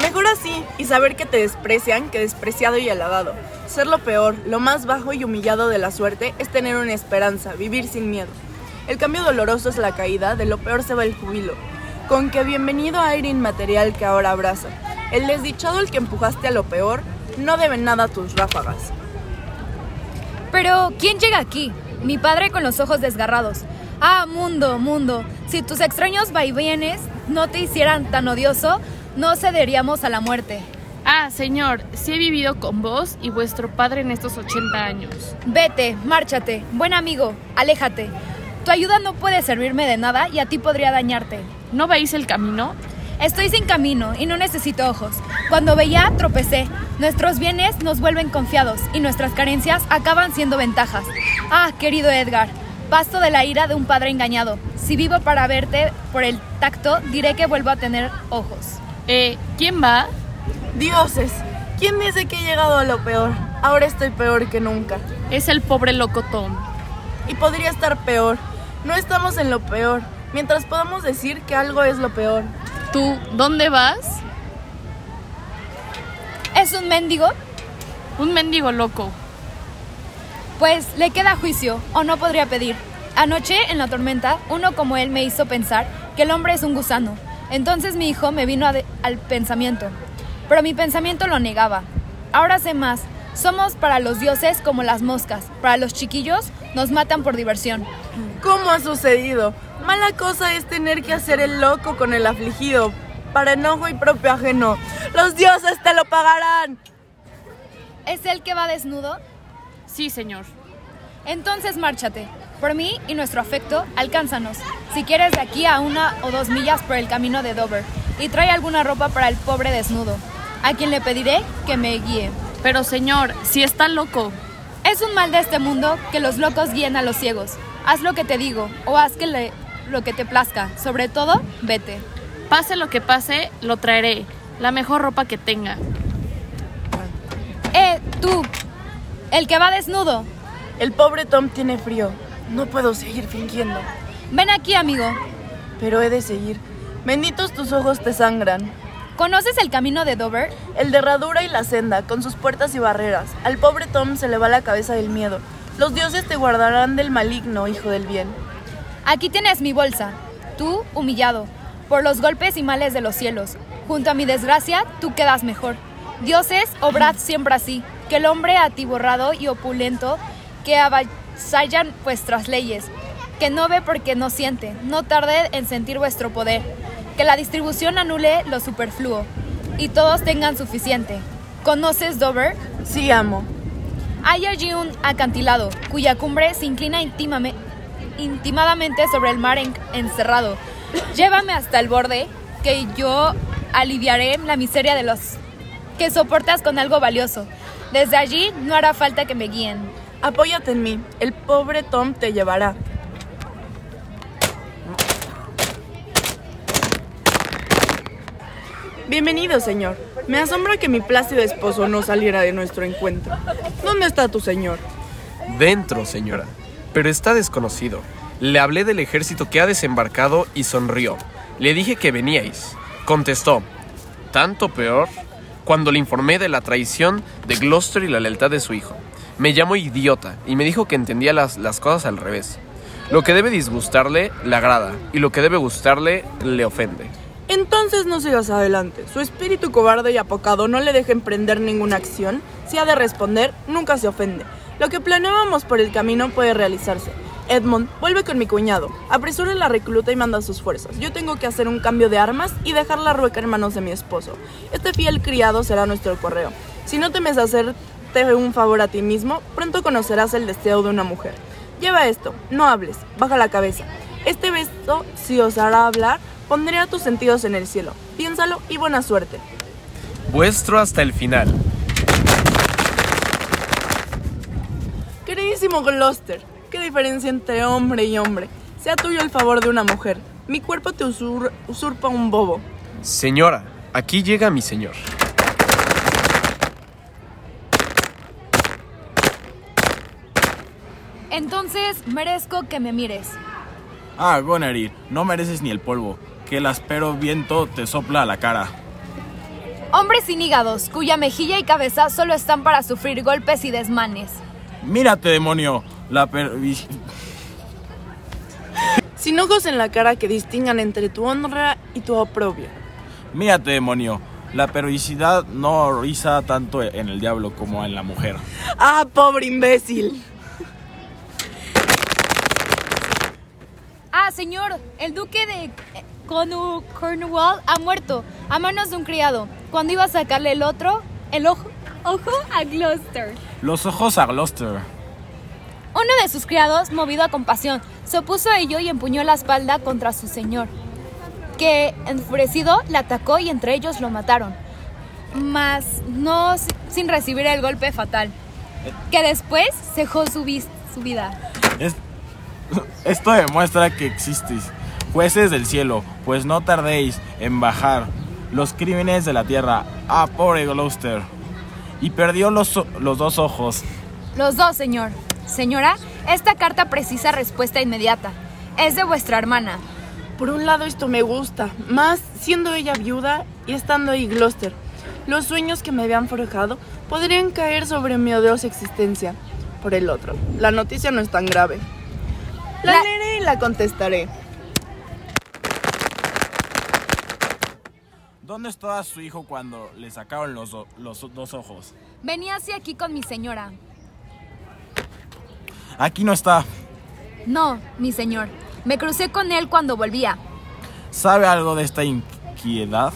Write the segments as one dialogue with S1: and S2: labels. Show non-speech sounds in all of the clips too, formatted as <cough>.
S1: Mejor así y saber que te desprecian que despreciado y alabado. Ser lo peor, lo más bajo y humillado de la suerte es tener una esperanza, vivir sin miedo. El cambio doloroso es la caída, de lo peor se va el jubilo. Con que bienvenido aire inmaterial que ahora abraza. El desdichado el que empujaste a lo peor, no debe nada a tus ráfagas.
S2: Pero, ¿quién llega aquí? Mi padre con los ojos desgarrados. Ah, mundo, mundo, si tus extraños vaivienes no te hicieran tan odioso, no cederíamos a la muerte.
S3: Ah, señor, si he vivido con vos y vuestro padre en estos 80 años.
S2: Vete, márchate, buen amigo, aléjate. Tu ayuda no puede servirme de nada y a ti podría dañarte.
S3: ¿No veis el camino?
S2: Estoy sin camino y no necesito ojos. Cuando veía, tropecé. Nuestros bienes nos vuelven confiados y nuestras carencias acaban siendo ventajas. Ah, querido Edgar, pasto de la ira de un padre engañado. Si vivo para verte por el tacto, diré que vuelvo a tener ojos.
S3: Eh, ¿quién va?
S1: Dioses, ¿quién dice que he llegado a lo peor? Ahora estoy peor que nunca.
S3: Es el pobre locotón.
S1: Y podría estar peor. No estamos en lo peor, mientras podamos decir que algo es lo peor.
S3: ¿Tú dónde vas?
S2: ¿Es un mendigo?
S3: Un mendigo loco.
S2: Pues le queda juicio, o no podría pedir. Anoche, en la tormenta, uno como él me hizo pensar que el hombre es un gusano. Entonces mi hijo me vino al pensamiento. Pero mi pensamiento lo negaba. Ahora sé más. Somos para los dioses como las moscas. Para los chiquillos nos matan por diversión.
S1: ¿Cómo ha sucedido? Mala cosa es tener que hacer el loco con el afligido, para enojo y propio ajeno. Los dioses te lo pagarán.
S2: ¿Es el que va desnudo?
S3: Sí, señor.
S2: Entonces márchate. Por mí y nuestro afecto, alcánzanos. Si quieres de aquí a una o dos millas por el camino de Dover. Y trae alguna ropa para el pobre desnudo, a quien le pediré que me guíe.
S3: Pero señor, si está loco.
S2: Es un mal de este mundo que los locos guíen a los ciegos. Haz lo que te digo, o haz que le, lo que te plazca. Sobre todo, vete.
S3: Pase lo que pase, lo traeré. La mejor ropa que tenga.
S2: Eh, tú. El que va desnudo.
S1: El pobre Tom tiene frío. No puedo seguir fingiendo.
S2: Ven aquí, amigo.
S1: Pero he de seguir. Benditos tus ojos te sangran.
S2: ¿Conoces el camino de Dover?
S1: El de herradura y la senda, con sus puertas y barreras. Al pobre Tom se le va la cabeza del miedo. Los dioses te guardarán del maligno, hijo del bien.
S2: Aquí tienes mi bolsa. Tú, humillado, por los golpes y males de los cielos. Junto a mi desgracia, tú quedas mejor. Dioses, obrad siempre así, que el hombre atiborrado y opulento, que avasallan vuestras leyes, que no ve porque no siente, no tarde en sentir vuestro poder, que la distribución anule lo superfluo, y todos tengan suficiente. ¿Conoces Dover?
S1: Sí, amo.
S2: Hay allí un acantilado, cuya cumbre se inclina íntimamente intimadamente sobre el mar encerrado. Llévame hasta el borde, que yo aliviaré la miseria de los que soportas con algo valioso. Desde allí no hará falta que me guíen.
S1: Apóyate en mí, el pobre Tom te llevará. Bienvenido, señor. Me asombra que mi plácido esposo no saliera de nuestro encuentro. ¿Dónde está tu señor?
S4: Dentro, señora. Pero está desconocido. Le hablé del ejército que ha desembarcado y sonrió. Le dije que veníais. Contestó, tanto peor, cuando le informé de la traición de Gloucester y la lealtad de su hijo. Me llamó idiota y me dijo que entendía las, las cosas al revés. Lo que debe disgustarle le agrada y lo que debe gustarle le ofende.
S1: Entonces no sigas adelante. Su espíritu cobarde y apocado no le deja emprender ninguna acción. Si ha de responder, nunca se ofende. Lo que planeábamos por el camino puede realizarse. Edmond, vuelve con mi cuñado. Apresura la recluta y manda sus fuerzas. Yo tengo que hacer un cambio de armas y dejar la rueca en manos de mi esposo. Este fiel criado será nuestro correo. Si no temes un favor a ti mismo, pronto conocerás el deseo de una mujer. Lleva esto, no hables, baja la cabeza. Este beso, si os hará hablar, pondré tus sentidos en el cielo. Piénsalo y buena suerte.
S4: Vuestro hasta el final.
S1: Queridísimo Gloucester, ¿qué diferencia entre hombre y hombre? Sea tuyo el favor de una mujer. Mi cuerpo te usur usurpa un bobo.
S4: Señora, aquí llega mi señor.
S2: Entonces merezco que me mires.
S5: Ah, Gonery, no mereces ni el polvo, que el áspero viento te sopla a la cara.
S2: Hombres sin hígados, cuya mejilla y cabeza solo están para sufrir golpes y desmanes.
S5: Mírate, demonio. La per... <laughs>
S1: Sin ojos en la cara que distingan entre tu honra y tu oprobio.
S5: Mírate, demonio. La perversidad no riza tanto en el diablo como en la mujer.
S1: ¡Ah, pobre imbécil!
S2: Ah, señor, el duque de eh, Cornwall ha muerto a manos de un criado cuando iba a sacarle el otro, el ojo, ojo a Gloucester.
S5: Los ojos a Gloucester.
S2: Uno de sus criados, movido a compasión, se opuso a ello y empuñó la espalda contra su señor, que, enfurecido, le atacó y entre ellos lo mataron, mas no si- sin recibir el golpe fatal, que después cejó su vida.
S5: Es- <laughs> Esto demuestra que existís, jueces del cielo, pues no tardéis en bajar los crímenes de la tierra. Ah, pobre Gloucester. Y perdió los, los dos ojos.
S2: Los dos, señor. Señora, esta carta precisa respuesta inmediata. Es de vuestra hermana.
S1: Por un lado esto me gusta, más siendo ella viuda y estando ahí Gloucester. Los sueños que me habían forjado podrían caer sobre mi odiosa existencia. Por el otro, la noticia no es tan grave. La,
S2: La-
S1: leeré y la contestaré.
S5: ¿Dónde estaba su hijo cuando le sacaron los, los dos ojos?
S2: Venía hacia aquí con mi señora.
S5: Aquí no está.
S2: No, mi señor. Me crucé con él cuando volvía.
S5: ¿Sabe algo de esta inquietud?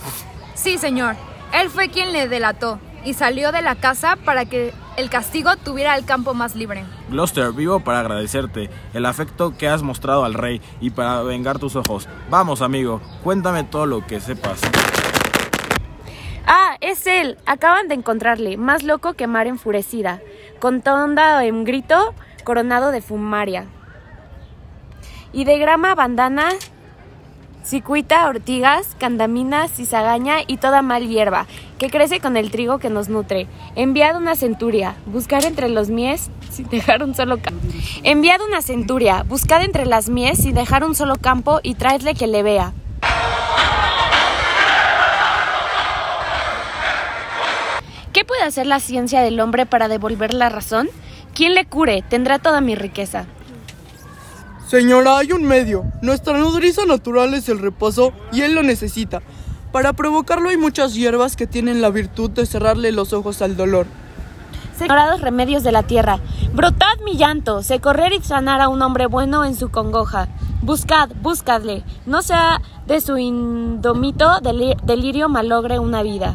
S2: Sí, señor. Él fue quien le delató y salió de la casa para que el castigo tuviera el campo más libre.
S5: Gloucester, vivo para agradecerte el afecto que has mostrado al rey y para vengar tus ojos. Vamos, amigo, cuéntame todo lo que sepas.
S6: Ah, es él. Acaban de encontrarle, más loco que mar enfurecida, con tonda en grito, coronado de fumaria. Y de grama, bandana, cicuita, ortigas, candamina, cizagaña y toda mal hierba, que crece con el trigo que nos nutre. Enviad una centuria, buscar entre los mies sin dejar un solo campo. Enviad una centuria, buscad entre las mies sin dejar un solo campo y traedle que le vea. ¿Qué puede hacer la ciencia del hombre para devolver la razón? Quien le cure tendrá toda mi riqueza.
S1: Señora, hay un medio. Nuestra nodriza natural es el reposo y él lo necesita. Para provocarlo hay muchas hierbas que tienen la virtud de cerrarle los ojos al dolor.
S6: Señorados remedios de la tierra, brotad mi llanto, sé correr y sanar a un hombre bueno en su congoja. Buscad, buscadle, no sea de su indomito deli- delirio malogre una vida,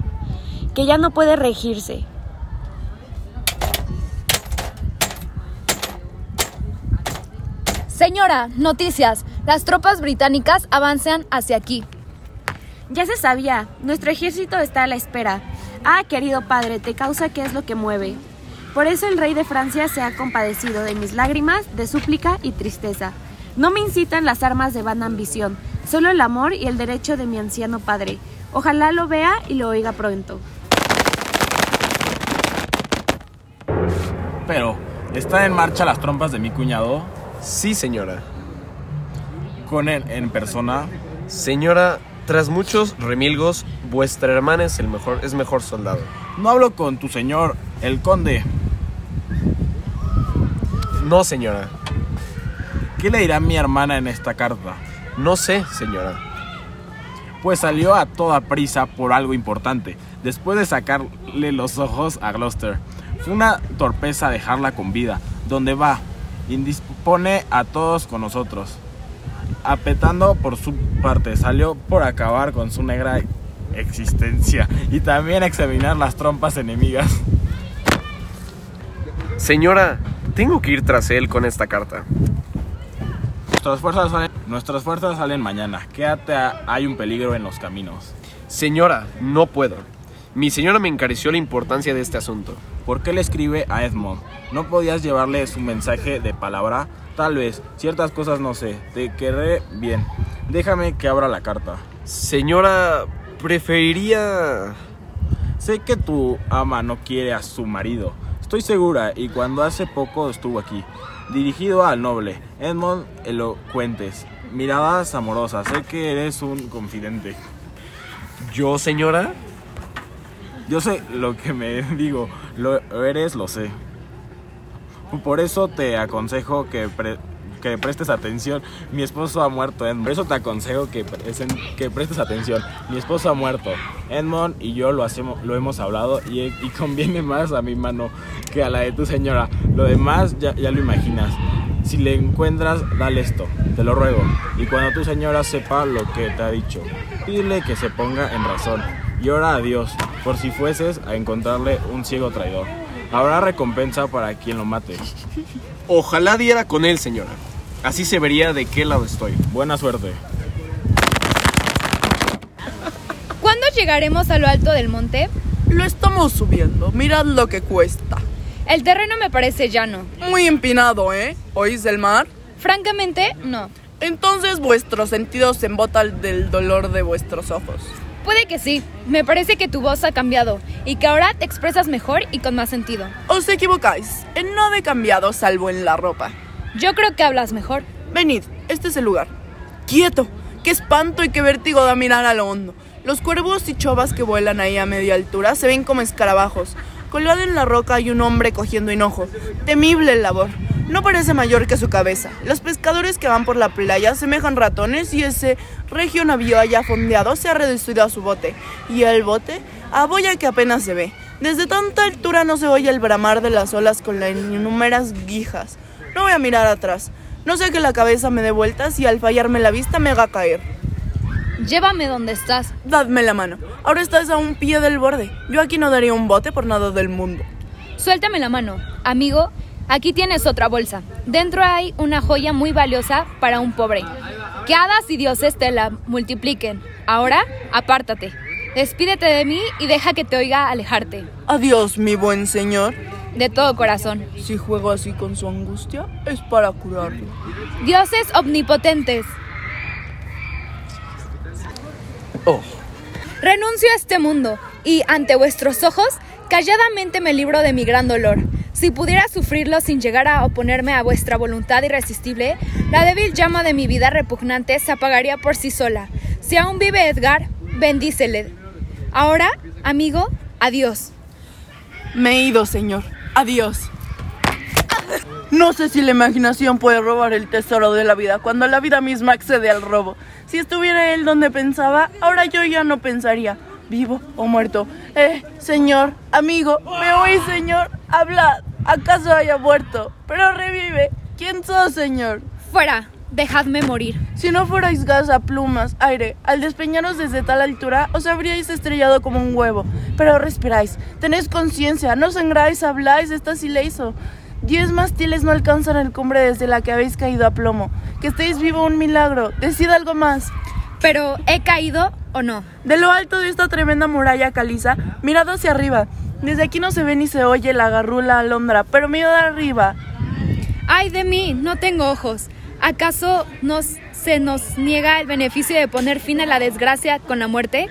S6: que ya no puede regirse.
S2: Señora, noticias. Las tropas británicas avanzan hacia aquí.
S6: Ya se sabía, nuestro ejército está a la espera. Ah, querido padre, te causa qué es lo que mueve. Por eso el rey de Francia se ha compadecido de mis lágrimas, de súplica y tristeza. No me incitan las armas de vana ambición, solo el amor y el derecho de mi anciano padre. Ojalá lo vea y lo oiga pronto.
S5: Pero, ¿están en marcha las trompas de mi cuñado?
S4: Sí, señora.
S5: Con él en persona.
S4: Señora, tras muchos remilgos, vuestra hermana es el mejor, es mejor soldado.
S5: No hablo con tu señor, el conde.
S4: No, señora.
S5: ¿Qué le dirá mi hermana en esta carta?
S4: No sé, señora.
S5: Pues salió a toda prisa por algo importante, después de sacarle los ojos a Gloucester. Fue una torpeza dejarla con vida. Donde va, indispone a todos con nosotros. Apetando por su parte, salió por acabar con su negra existencia y también examinar las trompas enemigas.
S4: Señora, tengo que ir tras él con esta carta.
S5: Nuestras fuerzas salen, nuestras fuerzas salen mañana. Quédate, a- hay un peligro en los caminos.
S4: Señora, no puedo. Mi señora me encareció la importancia de este asunto.
S5: ¿Por qué le escribe a Edmond? ¿No podías llevarle su mensaje de palabra? Tal vez, ciertas cosas no sé. Te querré bien. Déjame que abra la carta.
S4: Señora, preferiría...
S5: Sé que tu ama no quiere a su marido. Estoy segura, y cuando hace poco estuvo aquí. Dirigido al noble, Edmond Elocuentes. Miradas amorosas. Sé que eres un confidente.
S4: ¿Yo, señora?
S5: Yo sé lo que me <laughs> digo, lo eres, lo sé. Por eso te aconsejo que, pre- que prestes atención. Mi esposo ha muerto, Edmond. Por eso te aconsejo que, presen- que prestes atención. Mi esposo ha muerto. Edmond y yo lo, hacemos, lo hemos hablado y, y conviene más a mi mano que a la de tu señora. Lo demás ya, ya lo imaginas. Si le encuentras, dale esto, te lo ruego. Y cuando tu señora sepa lo que te ha dicho, pídele que se ponga en razón. Y ora a Dios, por si fueses a encontrarle un ciego traidor. Habrá recompensa para quien lo mate.
S4: Ojalá diera con él, señora. Así se vería de qué lado estoy.
S5: Buena suerte.
S2: ¿Cuándo llegaremos a lo alto del monte?
S1: Lo estamos subiendo. Mirad lo que cuesta.
S2: El terreno me parece llano.
S1: Muy empinado, ¿eh? ¿Oís el mar?
S2: Francamente, no.
S1: Entonces vuestros sentidos se embotan del dolor de vuestros ojos.
S2: Puede que sí. Me parece que tu voz ha cambiado y que ahora te expresas mejor y con más sentido.
S1: Os equivocáis. Nada he cambiado salvo en la ropa.
S2: Yo creo que hablas mejor.
S1: Venid, este es el lugar. ¡Quieto! ¡Qué espanto y qué vértigo da mirar a lo hondo! Los cuervos y chovas que vuelan ahí a media altura se ven como escarabajos. Colgado en la roca hay un hombre cogiendo hinojo. Temible labor. No parece mayor que su cabeza. Los pescadores que van por la playa semejan ratones y ese regio navío allá fondeado se ha reducido a su bote. Y el bote a boya que apenas se ve. Desde tanta altura no se oye el bramar de las olas con las innumerables guijas. No voy a mirar atrás. No sé que la cabeza me dé vueltas y al fallarme la vista me haga caer.
S2: Llévame donde estás.
S1: Dadme la mano. Ahora estás a un pie del borde. Yo aquí no daría un bote por nada del mundo.
S2: Suéltame la mano. Amigo, aquí tienes otra bolsa. Dentro hay una joya muy valiosa para un pobre. Que hadas y dioses te la multipliquen. Ahora, apártate. Despídete de mí y deja que te oiga alejarte.
S1: Adiós, mi buen señor.
S2: De todo corazón.
S1: Si juego así con su angustia, es para curarlo.
S2: Dioses omnipotentes.
S4: Oh,
S2: Renuncio a este mundo y ante vuestros ojos calladamente me libro de mi gran dolor. Si pudiera sufrirlo sin llegar a oponerme a vuestra voluntad irresistible, la débil llama de mi vida repugnante se apagaría por sí sola. Si aún vive Edgar, bendícele. Ahora, amigo, adiós.
S1: Me he ido, señor. Adiós. No sé si la imaginación puede robar el tesoro de la vida cuando la vida misma accede al robo. Si estuviera él donde pensaba, ahora yo ya no pensaría, vivo o muerto. Eh, señor, amigo, ¿me oís, señor? Hablad. ¿Acaso haya muerto? Pero revive. ¿Quién sos, señor?
S2: Fuera, dejadme morir.
S1: Si no fuerais gas a plumas, aire, al despeñaros desde tal altura, os habríais estrellado como un huevo. Pero respiráis, tenéis conciencia, no sangráis, habláis, estás ileso. Diez mástiles no alcanzan el cumbre desde la que habéis caído a plomo. Que estéis vivo un milagro. Decid algo más.
S2: Pero, ¿he caído o no?
S1: De lo alto de esta tremenda muralla caliza, mirad hacia arriba. Desde aquí no se ve ni se oye la garrula alondra, pero mirad arriba.
S2: ¡Ay de mí! No tengo ojos. ¿Acaso nos, se nos niega el beneficio de poner fin a la desgracia con la muerte?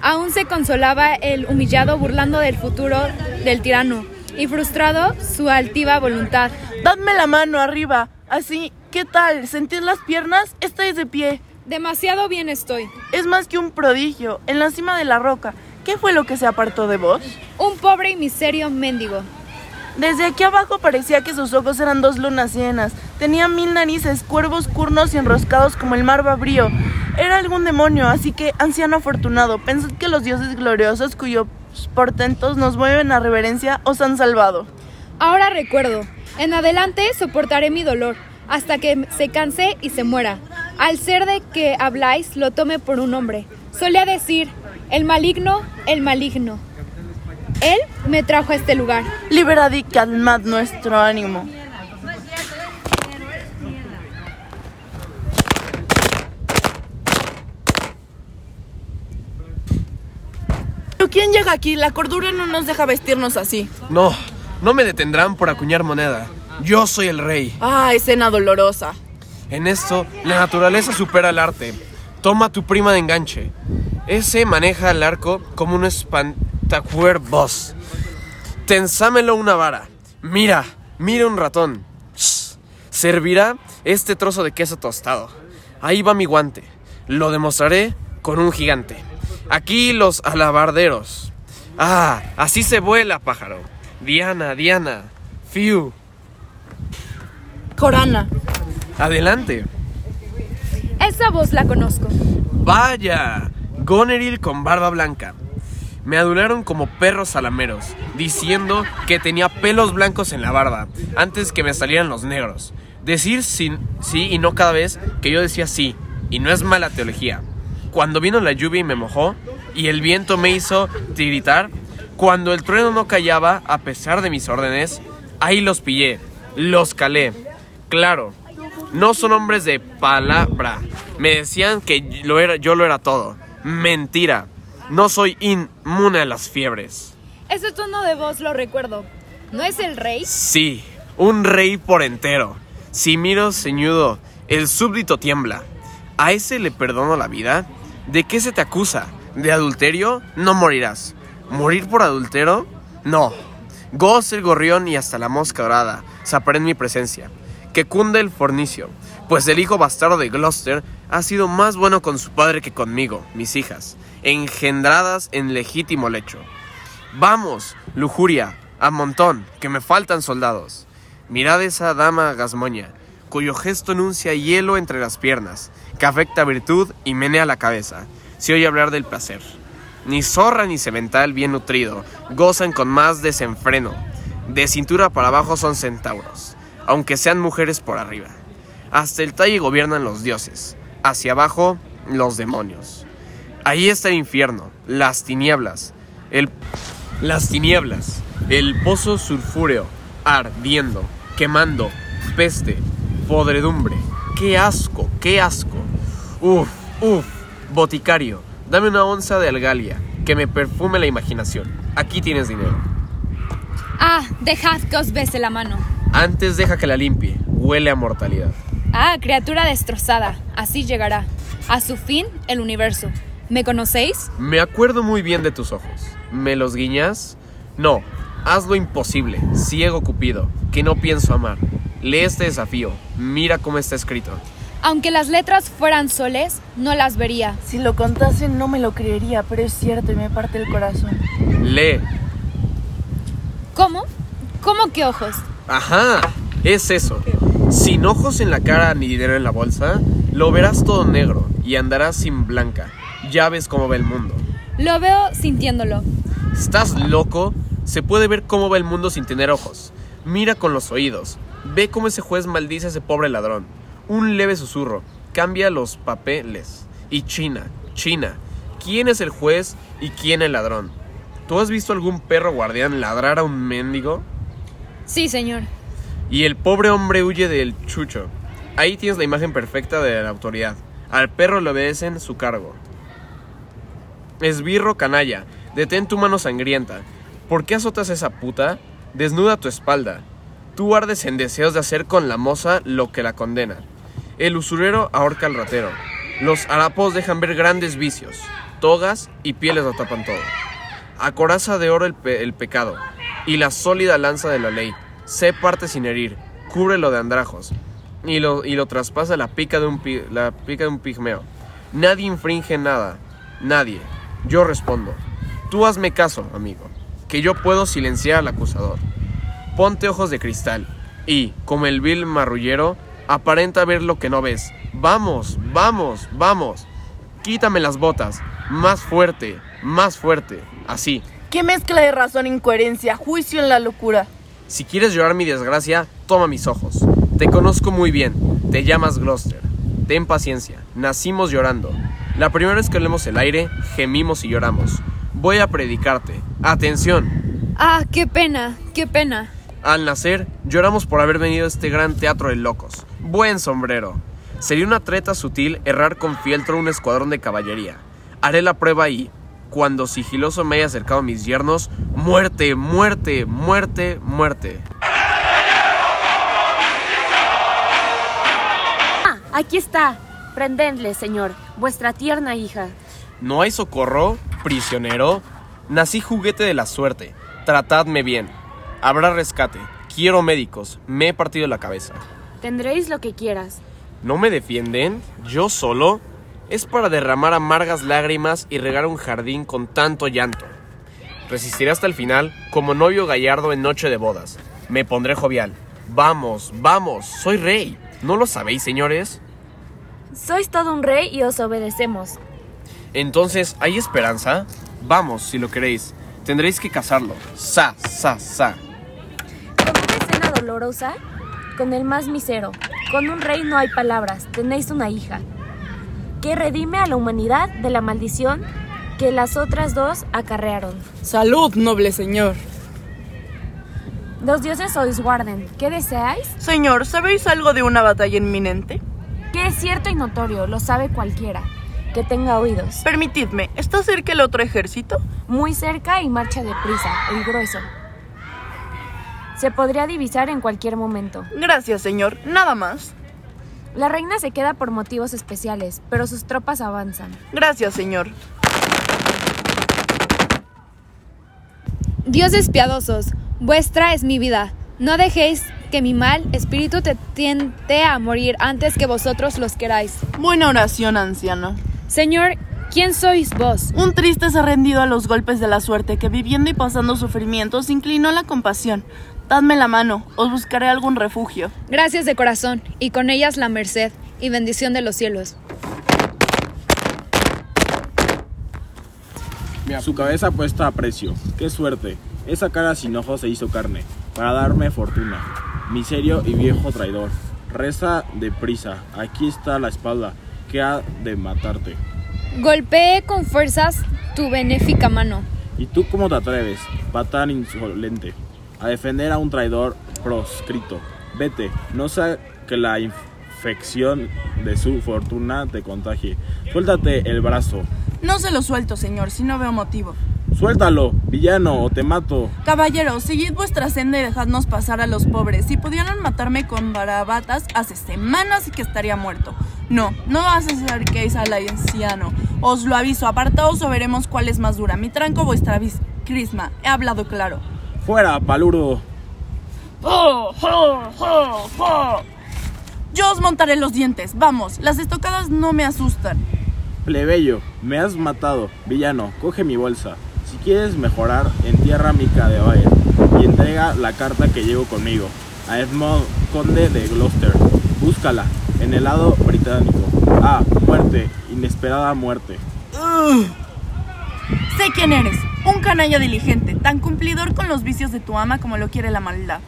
S2: Aún se consolaba el humillado burlando del futuro del tirano y frustrado su altiva voluntad.
S1: Dadme la mano arriba. Así, ¿qué tal? ¿Sentís las piernas? Estáis de pie.
S2: Demasiado bien estoy.
S1: Es más que un prodigio, en la cima de la roca. ¿Qué fue lo que se apartó de vos?
S2: Un pobre y miserio mendigo.
S1: Desde aquí abajo parecía que sus ojos eran dos lunas llenas. Tenía mil narices, cuervos curnos y enroscados como el mar babrío. Era algún demonio, así que, anciano afortunado, pensad que los dioses gloriosos cuyos portentos nos mueven a reverencia os han salvado.
S2: Ahora recuerdo. En adelante soportaré mi dolor hasta que se canse y se muera. Al ser de que habláis, lo tome por un hombre. Solía decir, el maligno, el maligno. Él me trajo a este lugar.
S1: Liberad y calmad nuestro ánimo. ¿Pero quién llega aquí? La cordura no nos deja vestirnos así.
S4: no, no me detendrán por acuñar moneda. Yo soy el rey.
S1: Ah, escena dolorosa.
S4: En esto, la naturaleza supera al arte. Toma tu prima de enganche. Ese maneja el arco como un espantacuervos. Tensámelo una vara. Mira, mira un ratón. Shh. Servirá este trozo de queso tostado. Ahí va mi guante. Lo demostraré con un gigante. Aquí los alabarderos. Ah, así se vuela, pájaro. Diana, Diana. Fiu.
S1: Corana.
S4: Adelante.
S2: Esa voz la conozco.
S4: Vaya. Goneril con barba blanca. Me adularon como perros salameros, diciendo que tenía pelos blancos en la barba, antes que me salieran los negros. Decir sí, sí y no cada vez que yo decía sí, y no es mala teología. Cuando vino la lluvia y me mojó, y el viento me hizo tiritar, cuando el trueno no callaba a pesar de mis órdenes, ahí los pillé, los calé. Claro, no son hombres de palabra. Me decían que lo era, yo lo era todo. Mentira. No soy inmune a las fiebres.
S2: Ese tono de voz lo recuerdo. ¿No es el rey?
S4: Sí, un rey por entero. Si miro ceñudo, el súbdito tiembla. ¿A ese le perdono la vida? ¿De qué se te acusa? ¿De adulterio? No morirás. ¿Morir por adultero? No. Goce el gorrión y hasta la mosca dorada saparé en mi presencia. Que cunde el fornicio, pues el hijo bastardo de Gloucester ha sido más bueno con su padre que conmigo, mis hijas, engendradas en legítimo lecho. Vamos, lujuria, a montón, que me faltan soldados. Mirad esa dama gasmoña, cuyo gesto enuncia hielo entre las piernas, que afecta virtud y menea la cabeza, si oye hablar del placer. Ni zorra ni cemental bien nutrido, gozan con más desenfreno. De cintura para abajo son centauros, aunque sean mujeres por arriba. Hasta el talle gobiernan los dioses, hacia abajo los demonios. Ahí está el infierno, las tinieblas, el... las tinieblas, el pozo sulfúreo, ardiendo, quemando, peste, podredumbre. ¡Qué asco, qué asco! Uf, uf, boticario, dame una onza de algalia, que me perfume la imaginación. Aquí tienes dinero.
S2: Ah, dejad que os bese la mano.
S4: Antes deja que la limpie, huele a mortalidad.
S2: Ah, criatura destrozada. Así llegará. A su fin, el universo. ¿Me conocéis?
S4: Me acuerdo muy bien de tus ojos. ¿Me los guiñas? No, haz lo imposible, ciego Cupido, que no pienso amar. Lee este desafío, mira cómo está escrito.
S2: Aunque las letras fueran soles, no las vería.
S1: Si lo contasen no me lo creería, pero es cierto y me parte el corazón.
S4: Lee.
S2: ¿Cómo? ¿Cómo que ojos?
S4: Ajá, es eso. Sin ojos en la cara ni dinero en la bolsa, lo verás todo negro y andarás sin blanca. Ya ves cómo va el mundo.
S2: Lo veo sintiéndolo.
S4: ¿Estás loco? Se puede ver cómo va el mundo sin tener ojos. Mira con los oídos. Ve cómo ese juez maldice a ese pobre ladrón. Un leve susurro. Cambia los papeles. Y China, China. ¿Quién es el juez y quién el ladrón? ¿Tú has visto algún perro guardián ladrar a un mendigo?
S2: Sí, señor.
S4: Y el pobre hombre huye del chucho. Ahí tienes la imagen perfecta de la autoridad. Al perro le obedecen su cargo. Esbirro canalla, detén tu mano sangrienta. ¿Por qué azotas a esa puta? Desnuda tu espalda. Tú ardes en deseos de hacer con la moza lo que la condena. El usurero ahorca al ratero. Los harapos dejan ver grandes vicios. Togas y pieles lo tapan todo. A coraza de oro el, pe- el pecado. Y la sólida lanza de la ley. Sé parte sin herir. Cúbrelo de andrajos. Y lo, y lo traspasa la pica, de un, la pica de un pigmeo. Nadie infringe nada. Nadie. Yo respondo. Tú hazme caso, amigo. Que yo puedo silenciar al acusador. Ponte ojos de cristal y, como el vil marrullero, aparenta ver lo que no ves. Vamos, vamos, vamos. Quítame las botas. Más fuerte, más fuerte. Así.
S1: ¿Qué mezcla de razón e incoherencia? Juicio en la locura.
S4: Si quieres llorar mi desgracia, toma mis ojos. Te conozco muy bien. Te llamas Gloucester. Ten paciencia. Nacimos llorando. La primera vez que olemos el aire, gemimos y lloramos. Voy a predicarte. Atención.
S2: Ah, qué pena, qué pena.
S4: Al nacer, lloramos por haber venido a este gran teatro de locos. Buen sombrero. Sería una treta sutil errar con fieltro un escuadrón de caballería. Haré la prueba y, cuando sigiloso me haya acercado a mis yernos, muerte, muerte, muerte, muerte.
S6: Ah, aquí está. Prendedle, señor, vuestra tierna hija.
S4: ¿No hay socorro, prisionero? Nací juguete de la suerte. Tratadme bien. Habrá rescate. Quiero médicos. Me he partido la cabeza.
S6: Tendréis lo que quieras.
S4: ¿No me defienden? ¿Yo solo? Es para derramar amargas lágrimas y regar un jardín con tanto llanto. Resistiré hasta el final como novio gallardo en noche de bodas. Me pondré jovial. Vamos, vamos, soy rey. ¿No lo sabéis, señores?
S6: Sois todo un rey y os obedecemos.
S4: Entonces, ¿hay esperanza? Vamos, si lo queréis. Tendréis que casarlo. Sa, sa, sa.
S6: Con dolorosa, el más misero, con un rey no hay palabras, tenéis una hija, que redime a la humanidad de la maldición que las otras dos acarrearon.
S1: Salud, noble señor.
S6: Los dioses os guarden. ¿Qué deseáis?
S1: Señor, ¿sabéis algo de una batalla inminente?
S6: Que es cierto y notorio, lo sabe cualquiera, que tenga oídos.
S1: Permitidme, ¿está cerca el otro ejército?
S6: Muy cerca y marcha deprisa, el grueso. Se podría divisar en cualquier momento.
S1: Gracias, señor. Nada más.
S6: La reina se queda por motivos especiales, pero sus tropas avanzan.
S1: Gracias, señor.
S2: Dioses piadosos, vuestra es mi vida. No dejéis que mi mal espíritu te tiente a morir antes que vosotros los queráis.
S1: Buena oración, anciano.
S2: Señor, ¿quién sois vos?
S1: Un triste se ha rendido a los golpes de la suerte, que viviendo y pasando sufrimientos inclinó a la compasión. Dadme la mano, os buscaré algún refugio.
S2: Gracias de corazón, y con ellas la merced y bendición de los cielos.
S5: Su cabeza puesta a precio. ¡Qué suerte! Esa cara sin ojos se hizo carne, para darme fortuna. Miserio y viejo traidor. Reza deprisa. Aquí está la espalda, que ha de matarte.
S2: Golpee con fuerzas tu benéfica mano.
S5: ¿Y tú cómo te atreves, patán insolente, a defender a un traidor proscrito? Vete, no sea que la infección de su fortuna te contagie. Suéltate el brazo.
S1: No se lo suelto, señor, si no veo motivo.
S5: Suéltalo, villano, o te mato.
S1: Caballero, seguid vuestra senda y dejadnos pasar a los pobres. Si pudieran matarme con barabatas, hace semanas que estaría muerto. No, no acerquéis al anciano. Os lo aviso, apartaos o veremos cuál es más dura. Mi tranco o vuestra vis- crisma. He hablado claro.
S5: Fuera, palurdo.
S1: Yo os montaré los dientes. Vamos, las estocadas no me asustan.
S5: Plebeyo, me has matado. Villano, coge mi bolsa. Si quieres mejorar, entierra mi cadáver y entrega la carta que llevo conmigo a Edmond, conde de Gloucester. Búscala en el lado británico. Ah, muerte, inesperada muerte.
S1: Sé quién eres. Un canalla diligente, tan cumplidor con los vicios de tu ama como lo quiere la maldad.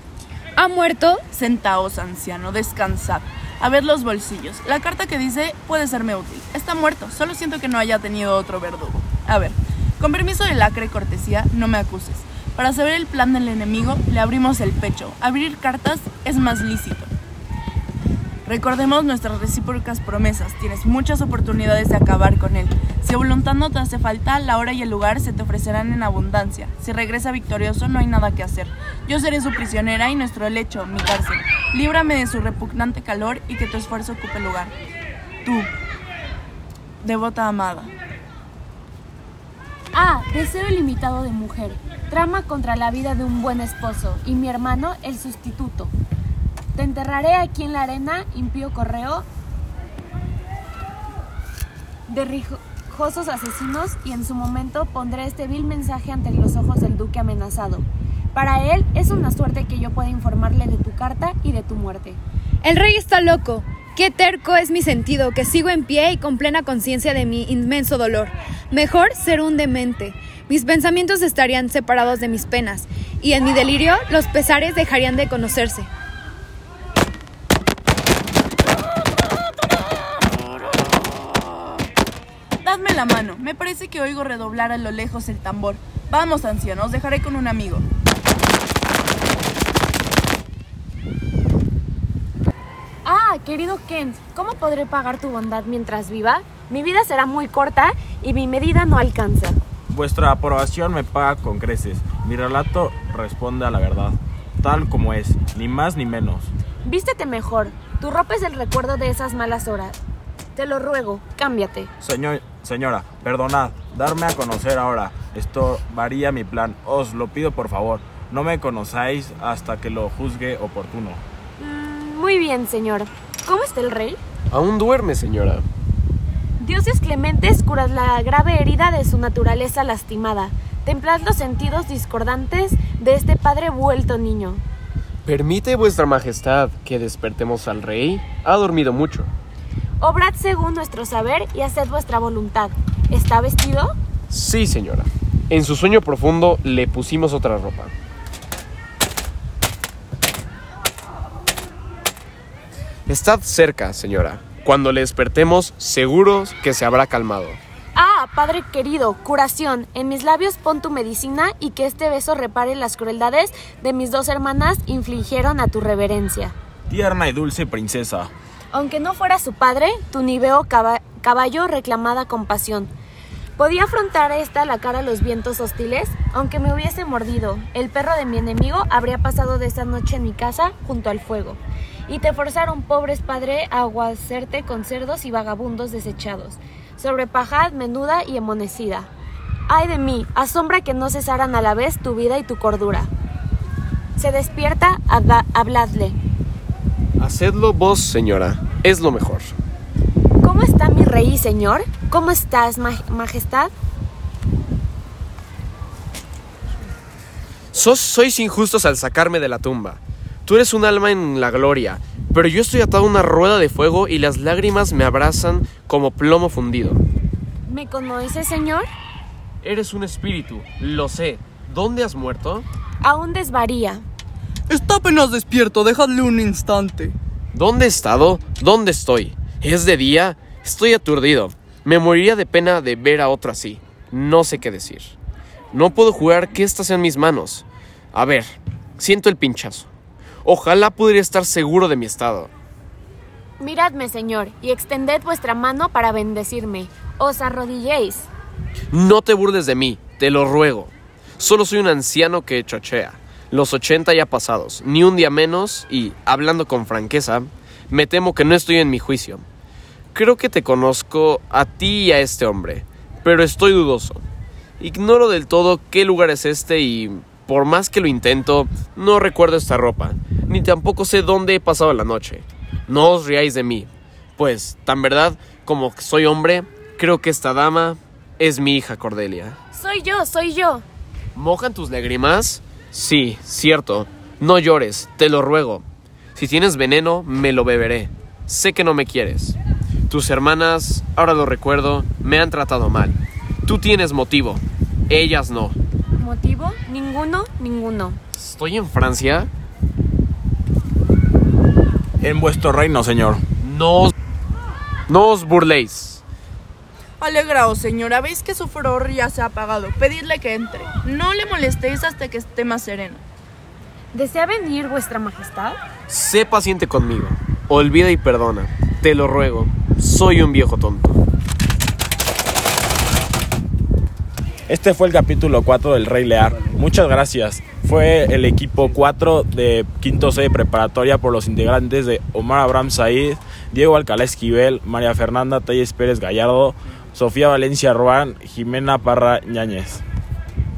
S2: ¿Ha muerto?
S1: Sentaos, anciano, descansad. A ver los bolsillos. La carta que dice puede serme útil. Está muerto, solo siento que no haya tenido otro verdugo. A ver, con permiso de lacre y cortesía, no me acuses. Para saber el plan del enemigo, le abrimos el pecho. Abrir cartas es más lícito. Recordemos nuestras recíprocas promesas. Tienes muchas oportunidades de acabar con él. Si voluntad no te hace falta, la hora y el lugar se te ofrecerán en abundancia. Si regresa victorioso, no hay nada que hacer. Yo seré su prisionera y nuestro lecho, mi cárcel. Líbrame de su repugnante calor y que tu esfuerzo ocupe lugar. Tú, devota amada.
S6: Ah, deseo ilimitado de mujer. Trama contra la vida de un buen esposo y mi hermano el sustituto. Te enterraré aquí en la arena, impío correo de rijosos asesinos y en su momento pondré este vil mensaje ante los ojos del duque amenazado. Para él es una suerte que yo pueda informarle de tu carta y de tu muerte.
S2: El rey está loco. Qué terco es mi sentido, que sigo en pie y con plena conciencia de mi inmenso dolor. Mejor ser un demente. Mis pensamientos estarían separados de mis penas, y en mi delirio los pesares dejarían de conocerse.
S1: Dadme la mano. Me parece que oigo redoblar a lo lejos el tambor. Vamos, anciano, os dejaré con un amigo.
S6: Ah, querido Kent, ¿cómo podré pagar tu bondad mientras viva? Mi vida será muy corta y mi medida no alcanza.
S5: Vuestra aprobación me paga con creces. Mi relato responde a la verdad, tal como es, ni más ni menos.
S6: Vístete mejor. Tu ropa es el recuerdo de esas malas horas. Te lo ruego, cámbiate.
S5: Señor, señora, perdonad, darme a conocer ahora. Esto varía mi plan. Os lo pido por favor. No me conocáis hasta que lo juzgue oportuno.
S6: Mm, muy bien, señor. ¿Cómo está el rey?
S4: Aún duerme, señora.
S6: Dioses clementes curas la grave herida de su naturaleza lastimada. Templad los sentidos discordantes de este padre vuelto niño.
S4: ¿Permite vuestra majestad que despertemos al rey? Ha dormido mucho.
S6: Obrad según nuestro saber y haced vuestra voluntad. ¿Está vestido?
S4: Sí, señora. En su sueño profundo le pusimos otra ropa. Estad cerca, señora. Cuando le despertemos, seguros que se habrá calmado.
S6: Ah, Padre querido, curación. En mis labios pon tu medicina y que este beso repare las crueldades de mis dos hermanas infligieron a tu reverencia.
S5: Tierna y dulce princesa,
S6: Aunque no fuera su padre, tu niveo caba- caballo reclamada compasión. Podía afrontar esta la cara a los vientos hostiles, aunque me hubiese mordido. El perro de mi enemigo habría pasado de esa noche en mi casa junto al fuego. Y te forzaron, pobres padre, a aguacerte con cerdos y vagabundos desechados, sobre pajad menuda y emonecida. Ay de mí, asombra que no cesaran a la vez tu vida y tu cordura. Se despierta, habla- habladle.
S4: Hacedlo vos, señora. Es lo mejor.
S6: ¿Cómo está mi rey, señor? ¿Cómo estás, maj- majestad?
S4: Sos, sois injustos al sacarme de la tumba. Tú eres un alma en la gloria, pero yo estoy atado a una rueda de fuego y las lágrimas me abrazan como plomo fundido.
S6: ¿Me conoces, señor?
S4: Eres un espíritu, lo sé. ¿Dónde has muerto?
S6: Aún desvaría.
S1: Está apenas despierto, déjale un instante.
S4: ¿Dónde he estado? ¿Dónde estoy? ¿Es de día? Estoy aturdido. Me moriría de pena de ver a otro así. No sé qué decir. No puedo jugar que estas sean mis manos. A ver, siento el pinchazo. Ojalá pudiera estar seguro de mi estado.
S6: Miradme, señor, y extended vuestra mano para bendecirme. Os arrodilléis.
S4: No te burles de mí, te lo ruego. Solo soy un anciano que chochea. Los 80 ya pasados, ni un día menos, y, hablando con franqueza, me temo que no estoy en mi juicio. Creo que te conozco a ti y a este hombre, pero estoy dudoso. Ignoro del todo qué lugar es este y, por más que lo intento, no recuerdo esta ropa, ni tampoco sé dónde he pasado la noche. No os riáis de mí, pues, tan verdad como soy hombre, creo que esta dama es mi hija Cordelia.
S6: Soy yo, soy yo.
S4: ¿Mojan tus lágrimas? Sí, cierto. No llores, te lo ruego. Si tienes veneno, me lo beberé. Sé que no me quieres. Tus hermanas, ahora lo recuerdo, me han tratado mal. Tú tienes motivo, ellas no.
S6: ¿Motivo? Ninguno, ninguno.
S4: ¿Estoy en Francia?
S5: en vuestro reino, señor.
S4: No os, no os burléis.
S1: Alegraos, señora, veis que su furor ya se ha apagado. Pedidle que entre. No le molestéis hasta que esté más sereno.
S6: ¿Desea venir vuestra majestad?
S4: Sé paciente conmigo. Olvida y perdona. Te lo ruego. Soy un viejo tonto.
S5: Este fue el capítulo 4 del Rey Lear. Muchas gracias. Fue el equipo 4 de Quinto C de preparatoria por los integrantes de Omar Abraham Said, Diego Alcalá Esquivel, María Fernanda Telles Pérez Gallardo, Sofía Valencia Ruán, Jimena Parra Ñáñez.